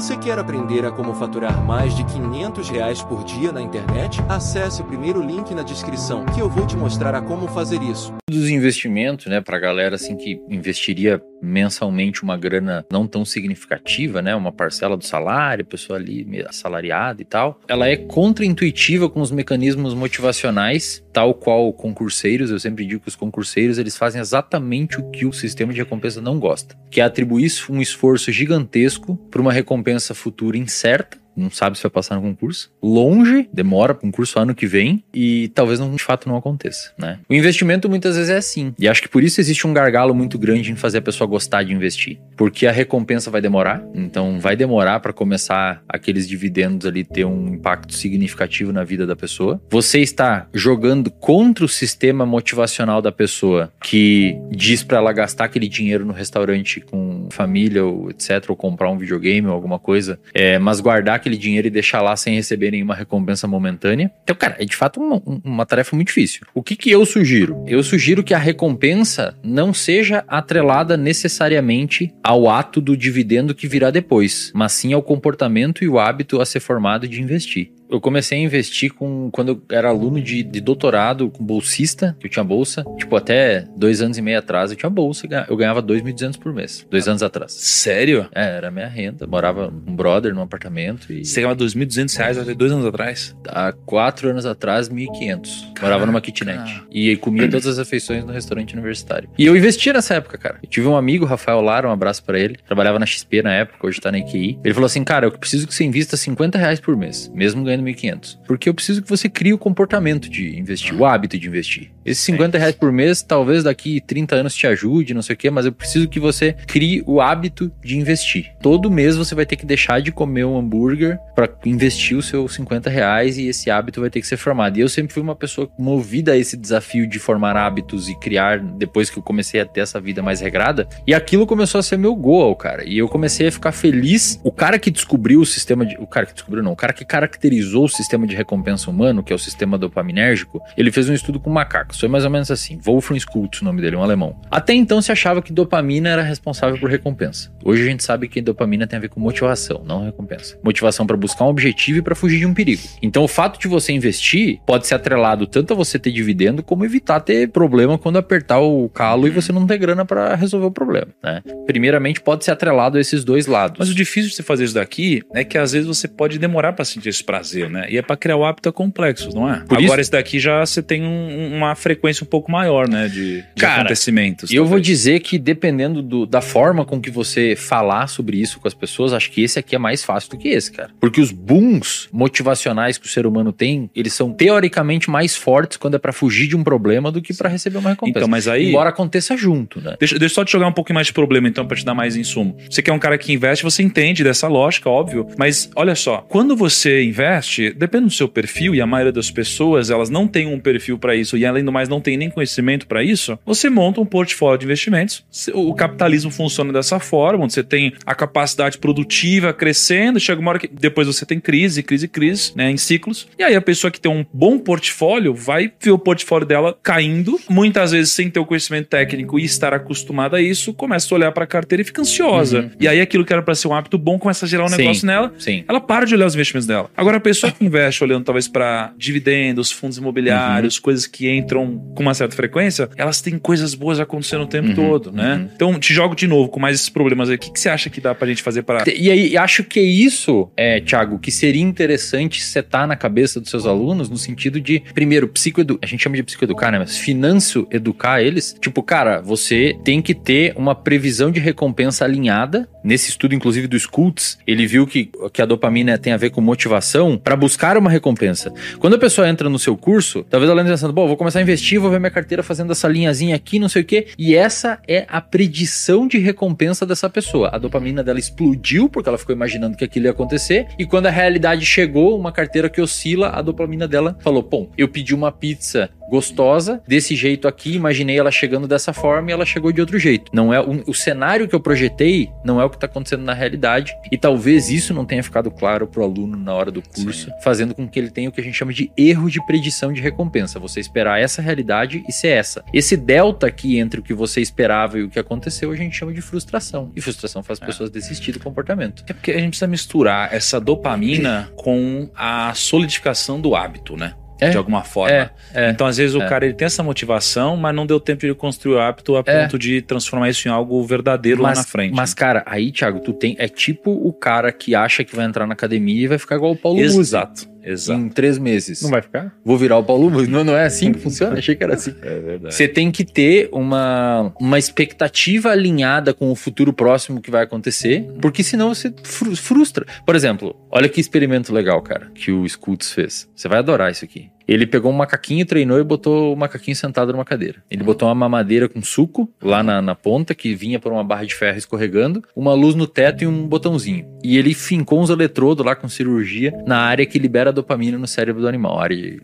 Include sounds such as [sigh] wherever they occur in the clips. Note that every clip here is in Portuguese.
Você quer aprender a como faturar mais de 500 reais por dia na internet? Acesse o primeiro link na descrição que eu vou te mostrar a como fazer isso. Dos investimentos, né, pra galera assim que investiria mensalmente uma grana não tão significativa, né, uma parcela do salário, pessoa ali assalariada e tal, ela é contraintuitiva com os mecanismos motivacionais, tal qual concurseiros, eu sempre digo que os concurseiros, eles fazem exatamente o que o sistema de recompensa não gosta, que é atribuir um esforço gigantesco para uma recompensa futura incerta não sabe se vai passar no concurso. Longe, demora para concurso ano que vem e talvez não, de fato não aconteça, né? O investimento muitas vezes é assim. E acho que por isso existe um gargalo muito grande em fazer a pessoa gostar de investir, porque a recompensa vai demorar. Então vai demorar para começar aqueles dividendos ali ter um impacto significativo na vida da pessoa. Você está jogando contra o sistema motivacional da pessoa que diz para ela gastar aquele dinheiro no restaurante com família ou etc, ou comprar um videogame ou alguma coisa, é, mas guardar aquele dinheiro e deixar lá sem receber nenhuma recompensa momentânea. Então, cara, é de fato uma, uma tarefa muito difícil. O que, que eu sugiro? Eu sugiro que a recompensa não seja atrelada necessariamente ao ato do dividendo que virá depois, mas sim ao comportamento e o hábito a ser formado de investir eu comecei a investir com quando eu era aluno de, de doutorado, com bolsista, que eu tinha bolsa. Tipo, até dois anos e meio atrás eu tinha bolsa, eu ganhava 2.200 por mês. Dois anos atrás. Sério? É, era minha renda. Morava um brother num apartamento e... Você ganhava 2.200 reais até dois anos atrás? Há quatro anos atrás, 1.500. Morava numa kitnet. E comia todas as refeições no restaurante universitário. E eu investia nessa época, cara. Eu tive um amigo, Rafael Lara, um abraço para ele. Trabalhava na XP na época, hoje tá na IQI. Ele falou assim, cara, eu preciso que você invista 50 reais por mês, mesmo ganhando 1.500. Porque eu preciso que você crie o comportamento de investir, o hábito de investir. Esses 50 reais por mês, talvez daqui 30 anos te ajude, não sei o quê, mas eu preciso que você crie o hábito de investir. Todo mês você vai ter que deixar de comer um hambúrguer para investir os seus 50 reais e esse hábito vai ter que ser formado. E eu sempre fui uma pessoa movida a esse desafio de formar hábitos e criar, depois que eu comecei a ter essa vida mais regrada. E aquilo começou a ser meu goal, cara. E eu comecei a ficar feliz. O cara que descobriu o sistema de. O cara que descobriu, não. O cara que caracterizou o sistema de recompensa humano, que é o sistema dopaminérgico, ele fez um estudo com macacos. Foi mais ou menos assim. Wolfram Schultz, o nome dele, um alemão. Até então se achava que dopamina era responsável por recompensa. Hoje a gente sabe que dopamina tem a ver com motivação, não recompensa. Motivação para buscar um objetivo e para fugir de um perigo. Então o fato de você investir pode ser atrelado tanto a você ter dividendo como evitar ter problema quando apertar o calo e você não ter grana para resolver o problema, né? Primeiramente pode ser atrelado a esses dois lados. Mas o difícil de você fazer isso daqui é que às vezes você pode demorar para sentir esse prazer, né? E é para criar o hábito é complexo, não é? Por Agora isso... esse daqui já você tem um, uma frequência um pouco maior, né, de, de Cara, acontecimentos. Eu talvez. vou dizer que dependendo do, da forma com que você falar sobre isso com as pessoas, acho que esse aqui é mais fácil do que esse, cara. Porque os booms motivacionais que o ser humano tem, eles são teoricamente mais fortes quando é para fugir de um problema do que para receber uma recompensa. Então, mas aí... Embora aconteça junto, né? Deixa, deixa eu só te jogar um pouquinho mais de problema, então, para te dar mais insumo. Você que é um cara que investe, você entende dessa lógica, óbvio. Mas, olha só, quando você investe, depende do seu perfil, e a maioria das pessoas, elas não têm um perfil para isso, e além do mais, não tem nem conhecimento para isso, você monta um portfólio de investimentos. O capitalismo funciona dessa forma, onde você tem a capacidade produtiva crescendo, chega uma hora que depois você tem crise, crise, crise, né, em ciclos. E aí a pessoa que tem um bom portfólio vai ver o portfólio dela caindo, muitas vezes sem ter o conhecimento técnico e estar acostumada a isso, começa a olhar para a carteira e fica ansiosa. Uhum. E aí aquilo que era para ser um hábito bom começa a gerar um sim, negócio nela. Sim. Ela para de olhar os investimentos dela. Agora a pessoa que investe olhando talvez para dividendos, fundos imobiliários, uhum. coisas que entram com uma certa frequência, elas têm coisas boas acontecendo o tempo uhum. todo, né? Uhum. Então te jogo de novo com mais esses problemas aí. O que, que você acha que dá pra gente fazer para E aí, acho que é isso, é, Thiago, que seria interessante setar na cabeça dos seus alunos no sentido de, primeiro, psicoedu... a gente chama de psicoeducar, né? Mas finanço educar eles. Tipo, cara, você tem que ter uma previsão de recompensa alinhada. Nesse estudo, inclusive, do Skultz, ele viu que, que a dopamina tem a ver com motivação para buscar uma recompensa. Quando a pessoa entra no seu curso, talvez ela esteja pensando, bom, vou começar a investir, vou ver minha carteira fazendo essa linhazinha aqui, não sei o quê. E essa é a predição de recompensa dessa pessoa. A dopamina dela explodiu porque ela ficou imaginando que aquilo ia acontecer. E quando a realidade chegou, uma carteira que oscila, a dopamina dela falou: bom, eu pedi uma pizza gostosa, desse jeito aqui, imaginei ela chegando dessa forma e ela chegou de outro jeito. Não é o, o cenário que eu projetei, não é o que está acontecendo na realidade. E talvez isso não tenha ficado claro para o aluno na hora do curso, Sim. fazendo com que ele tenha o que a gente chama de erro de predição de recompensa. Você esperar essa realidade e ser essa. Esse delta aqui entre o que você esperava e o que aconteceu, a gente chama de frustração. E frustração faz é. pessoas desistir do comportamento. É porque a gente precisa misturar essa dopamina [clears throat] com a solidificação do hábito, né? É, de alguma forma. É, é, então, às vezes, o é. cara ele tem essa motivação, mas não deu tempo de construir o hábito a é. ponto de transformar isso em algo verdadeiro mas, lá na frente. Mas, cara, aí, Thiago, tu tem. É tipo o cara que acha que vai entrar na academia e vai ficar igual o Paulo Exato. Exato. Em três meses. Não vai ficar? Vou virar o Paulo. Não, não é assim que funciona? Achei que era assim. É verdade. Você tem que ter uma, uma expectativa alinhada com o futuro próximo que vai acontecer, porque senão você frustra. Por exemplo, olha que experimento legal, cara, que o Scoots fez. Você vai adorar isso aqui. Ele pegou um macaquinho, treinou e botou o macaquinho sentado numa cadeira. Ele botou uma mamadeira com suco lá na, na ponta, que vinha por uma barra de ferro escorregando, uma luz no teto e um botãozinho. E ele fincou uns eletrodos lá com cirurgia na área que libera dopamina no cérebro do animal. A área de...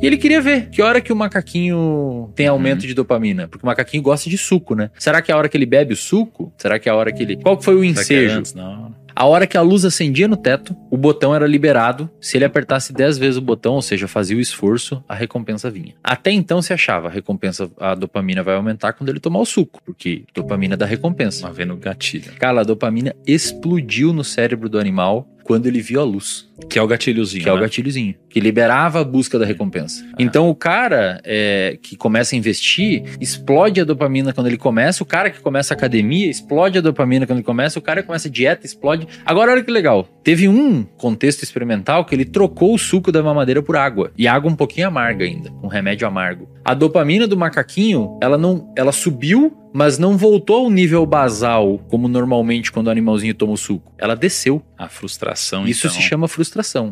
E ele queria ver que hora que o macaquinho tem aumento uhum. de dopamina. Porque o macaquinho gosta de suco, né? Será que é a hora que ele bebe o suco? Será que é a hora que ele. Qual foi o ensejo? Antes, não. A hora que a luz acendia no teto, o botão era liberado. Se ele apertasse 10 vezes o botão, ou seja, fazia o esforço, a recompensa vinha. Até então se achava a recompensa, a dopamina vai aumentar quando ele tomar o suco, porque dopamina dá recompensa. Tá vendo gatilho. Cara, a dopamina explodiu no cérebro do animal quando ele viu a luz. Que é o gatilhozinho. Que né? é o né? gatilhozinho. Que liberava a busca da recompensa. Ah. Então o cara é, que começa a investir, explode a dopamina quando ele começa. O cara que começa a academia, explode a dopamina quando ele começa. O cara que começa a dieta, explode. Agora olha que legal. Teve um contexto experimental que ele trocou o suco da mamadeira por água. E água um pouquinho amarga ainda. Um remédio amargo. A dopamina do macaquinho, ela não. Ela subiu mas não voltou ao nível basal, como normalmente quando o animalzinho toma o suco. Ela desceu. A frustração, Isso então. se chama frustração.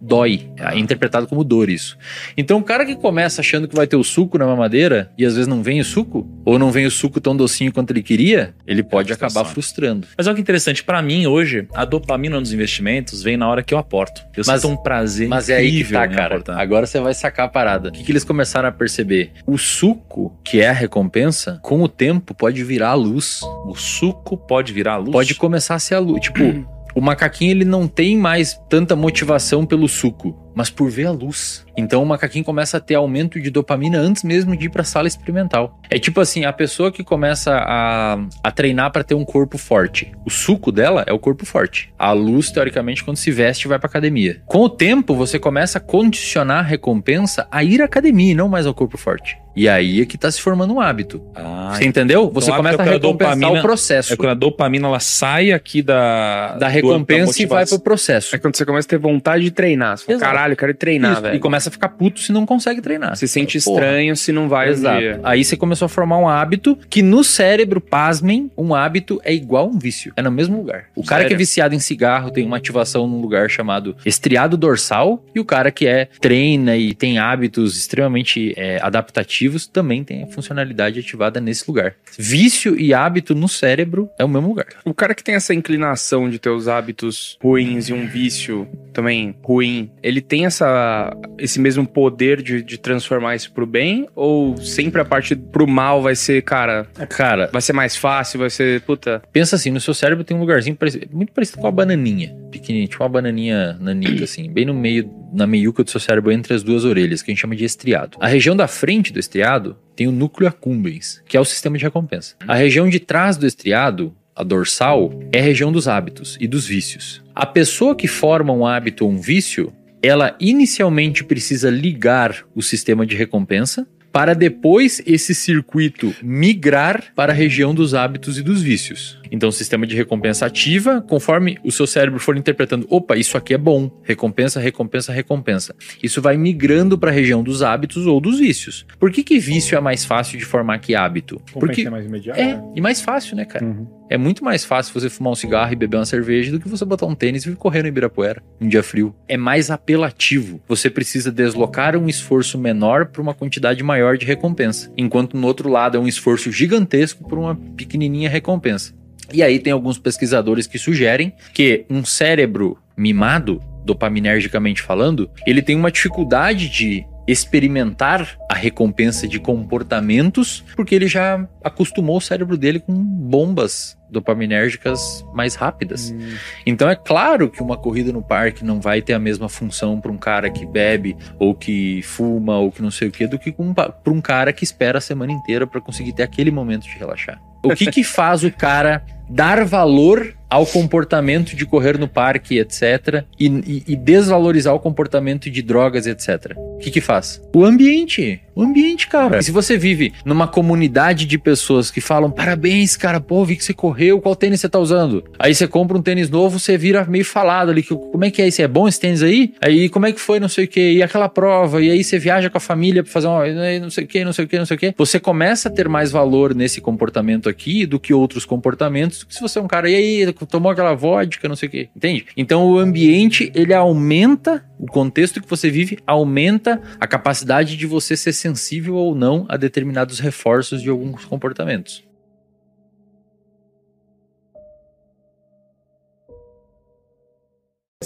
Dói. É interpretado como dor isso. Então o cara que começa achando que vai ter o suco na mamadeira e às vezes não vem o suco, ou não vem o suco tão docinho quanto ele queria, ele pode é acabar frustrando. Mas olha que interessante, para mim hoje, a dopamina nos investimentos vem na hora que eu aporto. Eu mas, sinto um prazer Mas é aí que tá, cara. Aportar. Agora você vai sacar a parada. O que, que eles começaram a perceber? O suco, que é a recompensa, com o tempo pode virar a luz. O suco pode virar a luz? Pode começar a ser a luz. Tipo, [clears throat] o macaquinho ele não tem mais tanta motivação pelo suco mas por ver a luz. Então o macaquinho começa a ter aumento de dopamina antes mesmo de ir para a sala experimental. É tipo assim, a pessoa que começa a, a treinar para ter um corpo forte. O suco dela é o corpo forte. A luz, teoricamente, quando se veste, vai para academia. Com o tempo, você começa a condicionar a recompensa a ir à academia e não mais ao corpo forte. E aí é que tá se formando um hábito. Ah, você entendeu? Então você começa a recompensar dopamina, o processo. É quando a dopamina ela sai aqui da da recompensa da e vai pro processo. É quando você começa a ter vontade de treinar. Você fala, caralho, eu quero treinar, Isso, velho. E começa a ficar puto se não consegue treinar. Se sente estranho se não vai Exato. Um aí você começou a formar um hábito que no cérebro, pasmem, um hábito é igual um vício. É no mesmo lugar. O cara que é viciado em cigarro tem uma ativação num lugar chamado estriado dorsal e o cara que é treina e tem hábitos extremamente é, adaptativos também tem a funcionalidade ativada nesse lugar. Vício e hábito no cérebro é o mesmo lugar. O cara que tem essa inclinação de ter os hábitos ruins e um vício também ruim ele tem essa, esse mesmo poder de, de transformar isso pro bem? Ou sempre a parte pro mal vai ser, cara, cara, vai ser mais fácil, vai ser, puta... Pensa assim, no seu cérebro tem um lugarzinho parecido, muito parecido com uma bananinha, pequenininha, tipo uma bananinha nanica, assim, bem no meio, na meiuca do seu cérebro, entre as duas orelhas, que a gente chama de estriado. A região da frente do estriado tem o núcleo accumbens, que é o sistema de recompensa. A região de trás do estriado a dorsal, é a região dos hábitos e dos vícios. A pessoa que forma um hábito ou um vício, ela inicialmente precisa ligar o sistema de recompensa para depois esse circuito migrar para a região dos hábitos e dos vícios. Então, o sistema de recompensa ativa, conforme o seu cérebro for interpretando, opa, isso aqui é bom, recompensa, recompensa, recompensa. Isso vai migrando para a região dos hábitos ou dos vícios. Por que, que vício é mais fácil de formar que hábito? Porque é mais imediato. É, e mais fácil, né, cara? Uhum. É muito mais fácil você fumar um cigarro e beber uma cerveja do que você botar um tênis e correr no Ibirapuera, um dia frio. É mais apelativo. Você precisa deslocar um esforço menor para uma quantidade maior de recompensa, enquanto no outro lado é um esforço gigantesco por uma pequenininha recompensa. E aí tem alguns pesquisadores que sugerem que um cérebro mimado, dopaminergicamente falando, ele tem uma dificuldade de experimentar a recompensa de comportamentos, porque ele já acostumou o cérebro dele com bombas dopaminérgicas mais rápidas. Hum. Então é claro que uma corrida no parque não vai ter a mesma função para um cara que bebe ou que fuma ou que não sei o que do que para um cara que espera a semana inteira para conseguir ter aquele momento de relaxar. O que que faz o cara dar valor ao comportamento de correr no parque, etc., e, e, e desvalorizar o comportamento de drogas, etc. O que que faz? O ambiente. O ambiente, cara. E se você vive numa comunidade de pessoas que falam, parabéns, cara, pô, vi que você correu, qual tênis você tá usando? Aí você compra um tênis novo, você vira meio falado ali, que, como é que é isso? É bom esse tênis aí? Aí como é que foi, não sei o que, e aquela prova, e aí você viaja com a família pra fazer uma, não sei o que, não sei o que, não sei o que. Você começa a ter mais valor nesse comportamento aqui do que outros comportamentos, se você é um cara, e aí, tomou aquela vodka, não sei o quê, entende? Então o ambiente, ele aumenta, o contexto que você vive aumenta a capacidade de você ser sensível ou não a determinados reforços de alguns comportamentos.